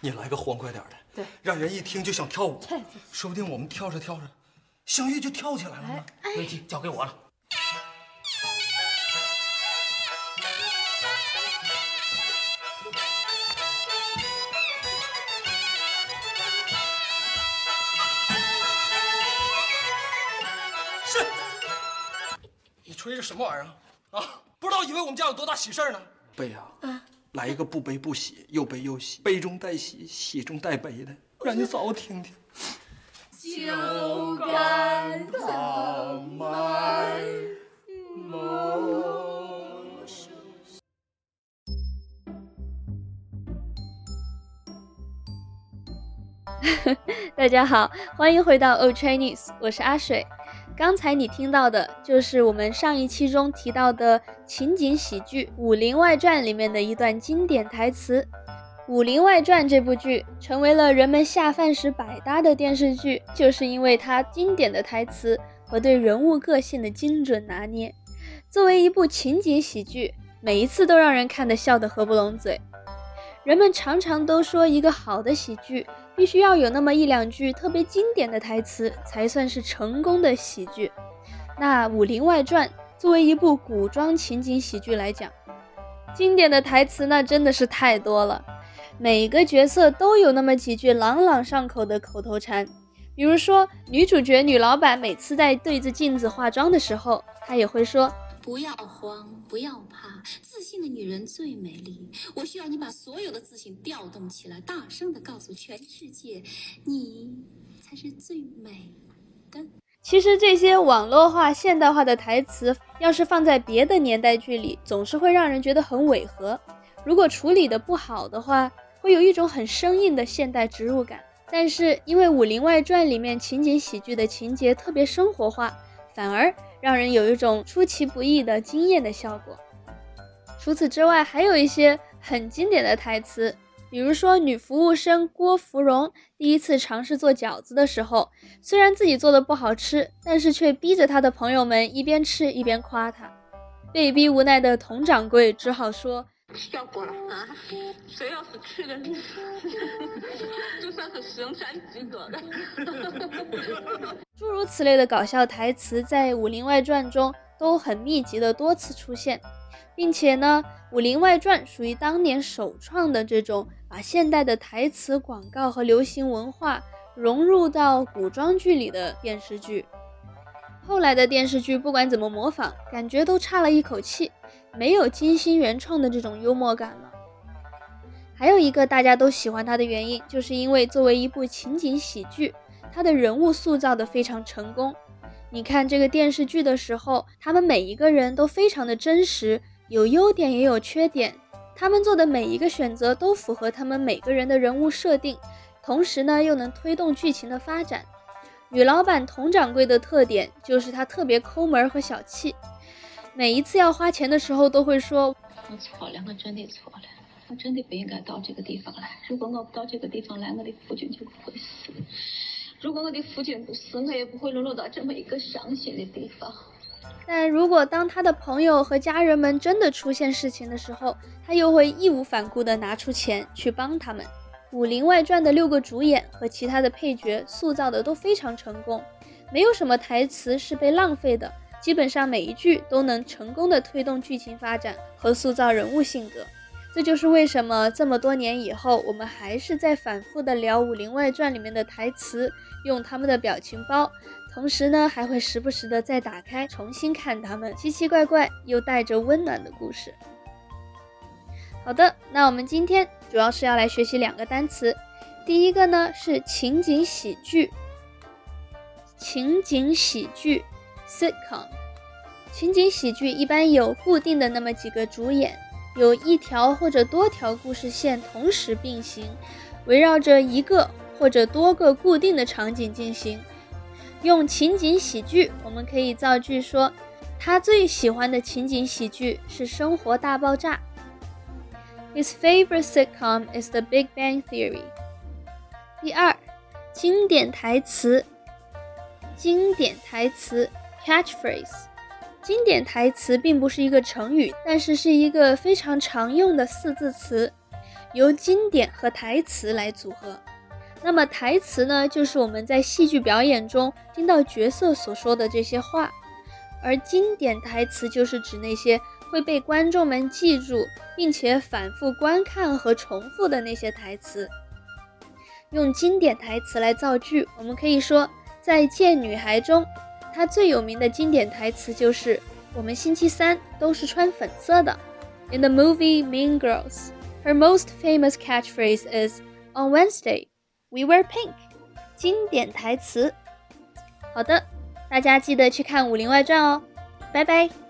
你来个欢快点的，对，让人一听就想跳舞对，说不定我们跳着跳着，相遇就跳起来了呢。乐器交给我了。是，你吹的什么玩意儿啊？啊，不知道以为我们家有多大喜事儿呢？悲啊，来一个不悲不喜，又悲又喜，悲中带喜，喜中带悲的，让你嫂子听听。酒干倘卖无。大家好，欢迎回到 Old Chinese，我是阿水。刚才你听到的就是我们上一期中提到的情景喜剧《武林外传》里面的一段经典台词。《武林外传》这部剧成为了人们下饭时百搭的电视剧，就是因为它经典的台词和对人物个性的精准拿捏。作为一部情景喜剧，每一次都让人看得笑得合不拢嘴。人们常常都说，一个好的喜剧必须要有那么一两句特别经典的台词，才算是成功的喜剧。那《武林外传》作为一部古装情景喜剧来讲，经典的台词那真的是太多了，每个角色都有那么几句朗朗上口的口头禅。比如说，女主角女老板每次在对着镜子化妆的时候，她也会说。不要慌，不要怕，自信的女人最美丽。我需要你把所有的自信调动起来，大声的告诉全世界，你才是最美的。其实这些网络化、现代化的台词，要是放在别的年代剧里，总是会让人觉得很违和。如果处理的不好的话，会有一种很生硬的现代植入感。但是因为《武林外传》里面情景喜剧的情节特别生活化，反而。让人有一种出其不意的惊艳的效果。除此之外，还有一些很经典的台词，比如说女服务生郭芙蓉第一次尝试做饺子的时候，虽然自己做的不好吃，但是却逼着她的朋友们一边吃一边夸她。被逼无奈的佟掌柜只好说。要过了啊！谁要是去了，就算是生产及格的。诸如此类的搞笑台词在《武林外传》中都很密集的多次出现，并且呢，《武林外传》属于当年首创的这种把现代的台词、广告和流行文化融入到古装剧里的电视剧。后来的电视剧不管怎么模仿，感觉都差了一口气。没有精心原创的这种幽默感了。还有一个大家都喜欢它的原因，就是因为作为一部情景喜剧，它的人物塑造的非常成功。你看这个电视剧的时候，他们每一个人都非常的真实，有优点也有缺点。他们做的每一个选择都符合他们每个人的人物设定，同时呢又能推动剧情的发展。女老板佟掌柜的特点就是她特别抠门和小气。每一次要花钱的时候，都会说：“我错了，我真的错了，我真的不应该到这个地方来。如果我不到这个地方来，我的夫君就不会死。如果我的夫君不死，我也不会沦落到这么一个伤心的地方。”但如果当他的朋友和家人们真的出现事情的时候，他又会义无反顾地拿出钱去帮他们。《武林外传》的六个主演和其他的配角塑造的都非常成功，没有什么台词是被浪费的。基本上每一句都能成功的推动剧情发展和塑造人物性格，这就是为什么这么多年以后，我们还是在反复的聊《武林外传》里面的台词，用他们的表情包，同时呢，还会时不时的再打开重新看他们奇奇怪怪又带着温暖的故事。好的，那我们今天主要是要来学习两个单词，第一个呢是情景喜剧，情景喜剧。Sitcom 情景喜剧一般有固定的那么几个主演，有一条或者多条故事线同时并行，围绕着一个或者多个固定的场景进行。用情景喜剧，我们可以造句说，他最喜欢的情景喜剧是《生活大爆炸》。His favorite sitcom is The Big Bang Theory。第二，经典台词，经典台词。Catchphrase，经典台词并不是一个成语，但是是一个非常常用的四字词。由经典和台词来组合。那么台词呢，就是我们在戏剧表演中听到角色所说的这些话，而经典台词就是指那些会被观众们记住，并且反复观看和重复的那些台词。用经典台词来造句，我们可以说，在《贱女孩》中，它最有名的经典台词就是“我们星期三都是穿粉色的”。In the movie Mean Girls, her most famous catchphrase is "On Wednesday." We wear pink，经典台词。好的，大家记得去看《武林外传》哦，拜拜。